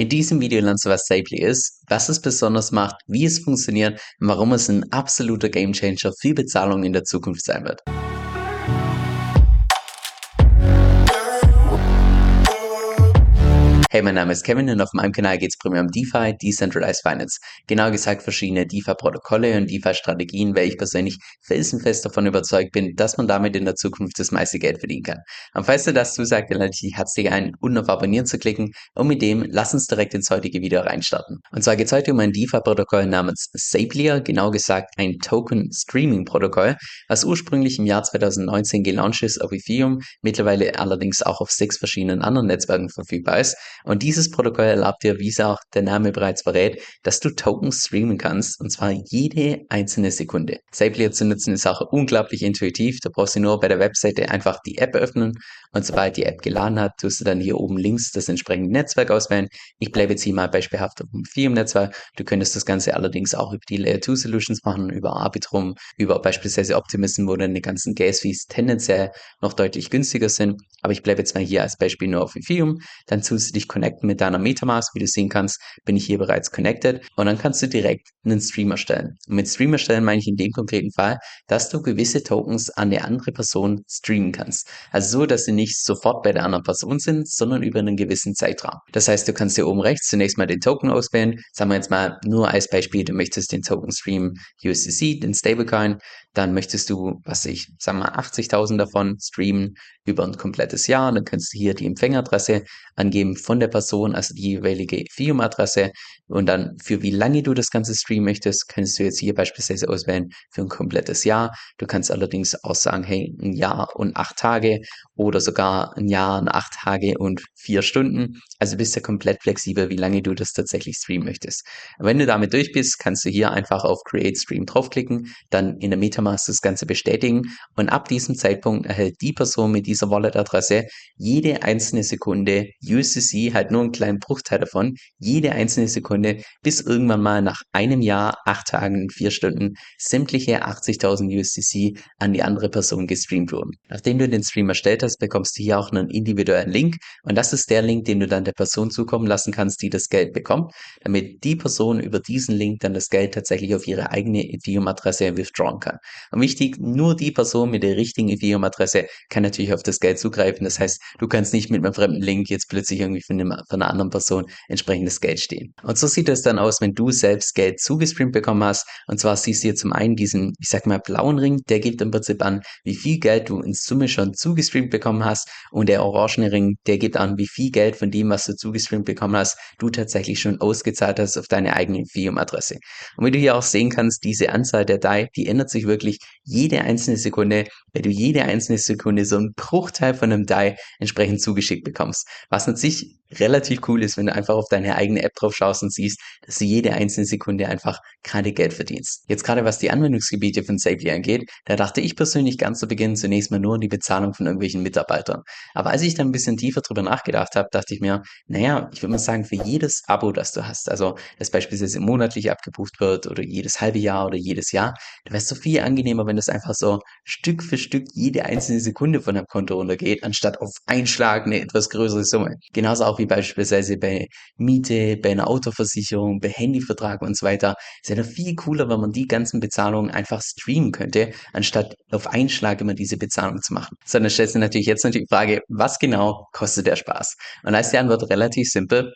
In diesem Video lernst du, was Safely ist, was es besonders macht, wie es funktioniert und warum es ein absoluter Gamechanger für Bezahlung in der Zukunft sein wird. Hey, mein Name ist Kevin und auf meinem Kanal geht es primär um DeFi, Decentralized Finance. Genau gesagt verschiedene DeFi-Protokolle und DeFi-Strategien, weil ich persönlich felsenfest davon überzeugt bin, dass man damit in der Zukunft das meiste Geld verdienen kann. Und falls du das zusagt, dann lade ich dich herzlich ein, unten auf Abonnieren zu klicken und mit dem lass uns direkt ins heutige Video reinstarten. Und zwar geht es heute um ein DeFi-Protokoll namens Saplier, genau gesagt ein Token-Streaming-Protokoll, was ursprünglich im Jahr 2019 gelauncht ist auf Ethereum, mittlerweile allerdings auch auf sechs verschiedenen anderen Netzwerken verfügbar ist und dieses Protokoll erlaubt dir, wie es auch der Name bereits verrät, dass du Tokens streamen kannst und zwar jede einzelne Sekunde. Sablier zu nutzen ist auch unglaublich intuitiv. Da brauchst du nur bei der Webseite einfach die App öffnen und sobald die App geladen hat, tust du dann hier oben links das entsprechende Netzwerk auswählen. Ich bleibe jetzt hier mal beispielhaft auf dem Ethereum-Netzwerk. Du könntest das Ganze allerdings auch über die Layer 2 Solutions machen, über Arbitrum, über beispielsweise Optimism, wo dann die ganzen Gas-Fees tendenziell noch deutlich günstiger sind. Aber ich bleibe jetzt mal hier als Beispiel nur auf Ethereum. Dann tust du dich connecten mit deiner Metamask. Wie du sehen kannst, bin ich hier bereits connected. Und dann kannst du direkt einen Stream erstellen. Und mit Stream erstellen meine ich in dem konkreten Fall, dass du gewisse Tokens an eine andere Person streamen kannst. Also so, dass sie nicht sofort bei der anderen Person sind, sondern über einen gewissen Zeitraum. Das heißt, du kannst hier oben rechts zunächst mal den Token auswählen. Sagen wir jetzt mal nur als Beispiel, du möchtest den Token streamen USDC, den Stablecoin. Dann möchtest du, was ich, sagen wir mal 80.000 davon streamen über ein komplettes Jahr. Dann kannst du hier die Empfängeradresse angeben von der Person, also die jeweilige Ethereum-Adresse. Und dann für wie lange du das Ganze streamen möchtest, kannst du jetzt hier beispielsweise auswählen für ein komplettes Jahr. Du kannst allerdings auch sagen, hey, ein Jahr und acht Tage oder sogar ein Jahr und acht Tage und vier Stunden. Also bist du komplett flexibel, wie lange du das tatsächlich streamen möchtest. Wenn du damit durch bist, kannst du hier einfach auf Create Stream draufklicken, dann in der Metamask das Ganze bestätigen und ab diesem Zeitpunkt erhält die Person mit dieser Wallet-Adresse jede einzelne Sekunde USDC, halt nur einen kleinen Bruchteil davon, jede einzelne Sekunde, bis irgendwann mal nach einem Jahr, acht Tagen, vier Stunden sämtliche 80.000 USDC an die andere Person gestreamt wurden. Nachdem du den Stream erstellt hast, bekommst du hier auch einen individuellen Link und das ist der Link, den du dann der Person zukommen lassen kannst, die das Geld bekommt, damit die Person über diesen Link dann das Geld tatsächlich auf ihre eigene Ethereum-Adresse withdrawn kann. Und wichtig, nur die Person mit der richtigen Ethereum-Adresse kann natürlich auf das Geld zugreifen. Das heißt, du kannst nicht mit einem fremden Link jetzt plötzlich irgendwie von, einem, von einer anderen Person entsprechendes Geld stehen. Und so sieht es dann aus, wenn du selbst Geld zugestreamt bekommen hast. Und zwar siehst du hier zum einen diesen, ich sag mal, blauen Ring, der gibt im Prinzip an, wie viel Geld du in Summe schon zugestreamt bekommen hast. Und der orangene Ring, der gibt an, wie viel Geld von dem, was du zugestreamt bekommen hast, du tatsächlich schon ausgezahlt hast auf deine eigene Ethereum-Adresse. Und wie du hier auch sehen kannst, diese Anzahl der DAI, die ändert sich wirklich jede einzelne Sekunde, weil du jede einzelne Sekunde so einen Bruchteil von einem DAI entsprechend zugeschickt bekommst. Was sich relativ cool ist, wenn du einfach auf deine eigene App drauf schaust und siehst, dass du jede einzelne Sekunde einfach gerade Geld verdienst. Jetzt gerade was die Anwendungsgebiete von Safely angeht, da dachte ich persönlich ganz zu Beginn zunächst mal nur an die Bezahlung von irgendwelchen Mitarbeitern. Aber als ich dann ein bisschen tiefer drüber nachgedacht habe, dachte ich mir, naja, ich würde mal sagen, für jedes Abo, das du hast, also das beispielsweise monatlich abgebucht wird oder jedes halbe Jahr oder jedes Jahr, da wäre so viel angenehmer, wenn das einfach so Stück für Stück jede einzelne Sekunde von deinem Konto runtergeht, anstatt auf Einschlag eine etwas größere Summe. Genauso auch wie beispielsweise bei Miete, bei einer Autoversicherung, bei Handyvertrag und so weiter. Es wäre viel cooler, wenn man die ganzen Bezahlungen einfach streamen könnte, anstatt auf Einschlag immer diese Bezahlung zu machen. So, dann stellt sich natürlich jetzt natürlich die Frage, was genau kostet der Spaß? Und da ist die Antwort relativ simpel.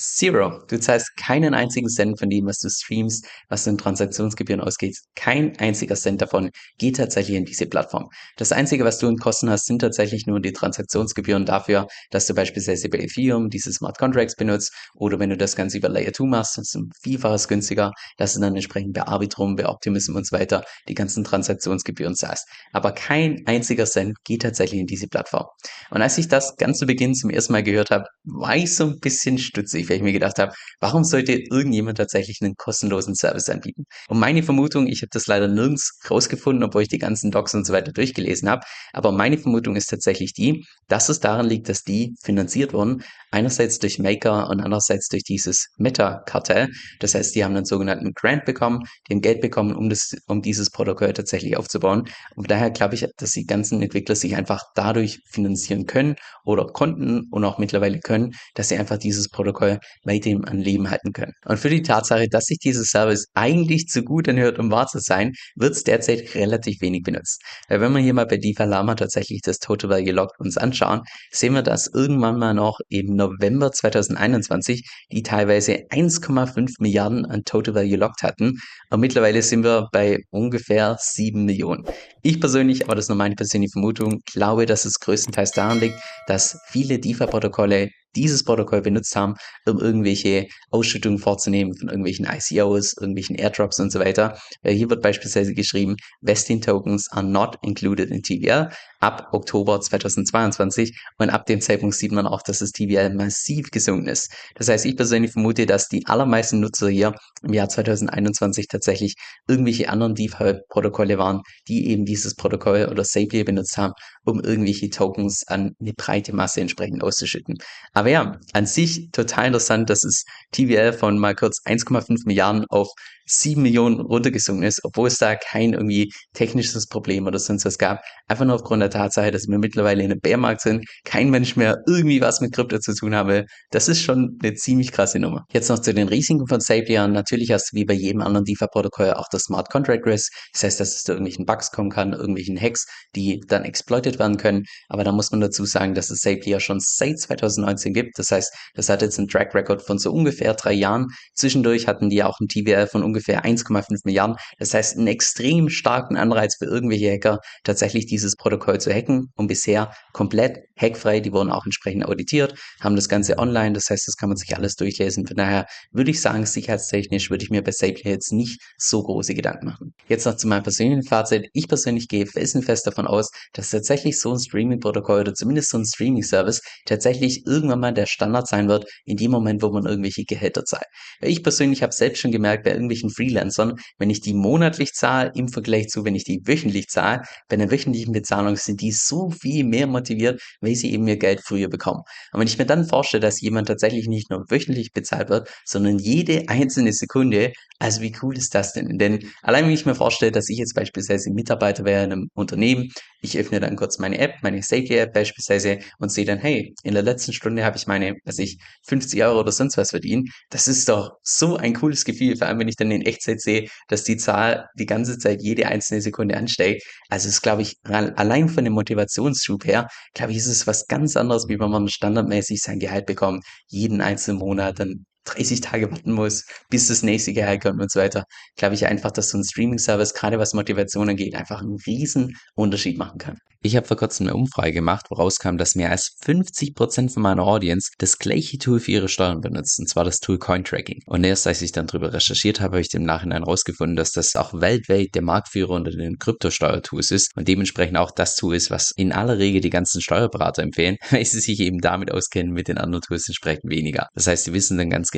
Zero. Du zahlst keinen einzigen Cent von dem, was du streamst, was du in Transaktionsgebühren ausgeht. Kein einziger Cent davon geht tatsächlich in diese Plattform. Das Einzige, was du in Kosten hast, sind tatsächlich nur die Transaktionsgebühren dafür, dass du beispielsweise bei Ethereum diese Smart Contracts benutzt oder wenn du das Ganze über Layer 2 machst, das ist ein Vielfaches günstiger, dass du dann entsprechend bei Arbitrum, bei Optimism und so weiter die ganzen Transaktionsgebühren zahlst. Aber kein einziger Cent geht tatsächlich in diese Plattform. Und als ich das ganz zu Beginn zum ersten Mal gehört habe, war ich so ein bisschen stutzig weil ich mir gedacht habe, warum sollte irgendjemand tatsächlich einen kostenlosen Service anbieten? Und meine Vermutung, ich habe das leider nirgends rausgefunden, obwohl ich die ganzen Docs und so weiter durchgelesen habe, aber meine Vermutung ist tatsächlich die, dass es daran liegt, dass die finanziert wurden, einerseits durch Maker und andererseits durch dieses Meta-Kartell. Das heißt, die haben einen sogenannten Grant bekommen, die haben Geld bekommen, um, das, um dieses Protokoll tatsächlich aufzubauen. Und daher glaube ich, dass die ganzen Entwickler sich einfach dadurch finanzieren können oder konnten und auch mittlerweile können, dass sie einfach dieses Protokoll weiterhin an Leben halten können. Und für die Tatsache, dass sich dieses Service eigentlich zu gut anhört, um wahr zu sein, wird es derzeit relativ wenig benutzt. Weil wenn wir hier mal bei DeFi Lama tatsächlich das Total Value Locked uns anschauen, sehen wir, dass irgendwann mal noch im November 2021 die teilweise 1,5 Milliarden an Total Value Locked hatten. Und mittlerweile sind wir bei ungefähr 7 Millionen. Ich persönlich, aber das ist nur meine persönliche Vermutung, glaube, dass es größtenteils daran liegt, dass viele DeFi-Protokolle dieses Protokoll benutzt haben, um irgendwelche Ausschüttungen vorzunehmen von irgendwelchen ICOs, irgendwelchen Airdrops und so weiter. Äh, hier wird beispielsweise geschrieben, Vesting Tokens are not included in TVL ab Oktober 2022 und ab dem Zeitpunkt sieht man auch, dass das TVL massiv gesunken ist. Das heißt, ich persönlich vermute, dass die allermeisten Nutzer hier im Jahr 2021 tatsächlich irgendwelche anderen DeFi-Protokolle waren, die eben dieses Protokoll oder Sapier benutzt haben, um irgendwelche Tokens an eine breite Masse entsprechend auszuschütten. Aber ja, an sich total interessant, dass es TVL von mal kurz 1,5 Milliarden auf 7 Millionen runtergesunken ist, obwohl es da kein irgendwie technisches Problem oder sonst was gab. Einfach nur aufgrund der Tatsache, dass wir mittlerweile in einem Bärmarkt sind, kein Mensch mehr irgendwie was mit Krypto zu tun habe. Das ist schon eine ziemlich krasse Nummer. Jetzt noch zu den Risiken von Zapier. Natürlich hast du wie bei jedem anderen DeFi-Protokoll auch das Smart Contract Risk. Das heißt, dass es zu irgendwelchen Bugs kommen kann, irgendwelchen Hacks, die dann exploited werden können. Aber da muss man dazu sagen, dass es Zapier schon seit 2019 gibt. Das heißt, das hat jetzt einen Track Record von so ungefähr drei Jahren. Zwischendurch hatten die auch ein TVL von ungefähr 1,5 Milliarden. Das heißt, einen extrem starken Anreiz für irgendwelche Hacker, tatsächlich dieses Protokoll zu hacken und bisher komplett hackfrei. Die wurden auch entsprechend auditiert, haben das Ganze online. Das heißt, das kann man sich alles durchlesen. Von daher würde ich sagen, sicherheitstechnisch würde ich mir bei Sapley jetzt nicht so große Gedanken machen. Jetzt noch zu meinem persönlichen Fazit. Ich persönlich gehe felsenfest davon aus, dass tatsächlich so ein Streaming-Protokoll oder zumindest so ein Streaming-Service tatsächlich irgendwann mal der Standard sein wird, in dem Moment, wo man irgendwelche Gehälter zahlt. Ich persönlich habe selbst schon gemerkt, bei irgendwelchen Freelancern, wenn ich die monatlich zahle im Vergleich zu, wenn ich die wöchentlich zahle, bei einer wöchentlichen Bezahlung sind die so viel mehr motiviert, weil sie eben ihr Geld früher bekommen. Und wenn ich mir dann vorstelle, dass jemand tatsächlich nicht nur wöchentlich bezahlt wird, sondern jede einzelne Sekunde, also wie cool ist das denn? Denn allein wenn ich mir vorstelle, dass ich jetzt beispielsweise Mitarbeiter wäre in einem Unternehmen, ich öffne dann kurz meine App, meine Safety-App beispielsweise und sehe dann, hey, in der letzten Stunde habe ich meine, was ich 50 Euro oder sonst was verdient. Das ist doch so ein cooles Gefühl, vor allem wenn ich dann in Echtzeit sehe, dass die Zahl die ganze Zeit jede einzelne Sekunde ansteigt. Also ist, glaube ich, allein von dem Motivationsschub her, glaube ich, ist es was ganz anderes, wie wenn man standardmäßig sein Gehalt bekommt, jeden einzelnen Monat dann 30 Tage warten muss, bis das nächste Gehalt kommt und so weiter, glaube ich einfach, dass so ein Streaming-Service, gerade was Motivation angeht, einfach einen riesen Unterschied machen kann. Ich habe vor kurzem eine Umfrage gemacht, woraus kam, dass mehr als 50% von meiner Audience das gleiche Tool für ihre Steuern benutzt, und zwar das Tool Cointracking. Und erst als ich dann darüber recherchiert habe, habe ich im Nachhinein herausgefunden, dass das auch weltweit der Marktführer unter den Kryptosteuertools ist und dementsprechend auch das Tool ist, was in aller Regel die ganzen Steuerberater empfehlen, weil sie sich eben damit auskennen, mit den anderen Tools entsprechend weniger. Das heißt, sie wissen dann ganz genau,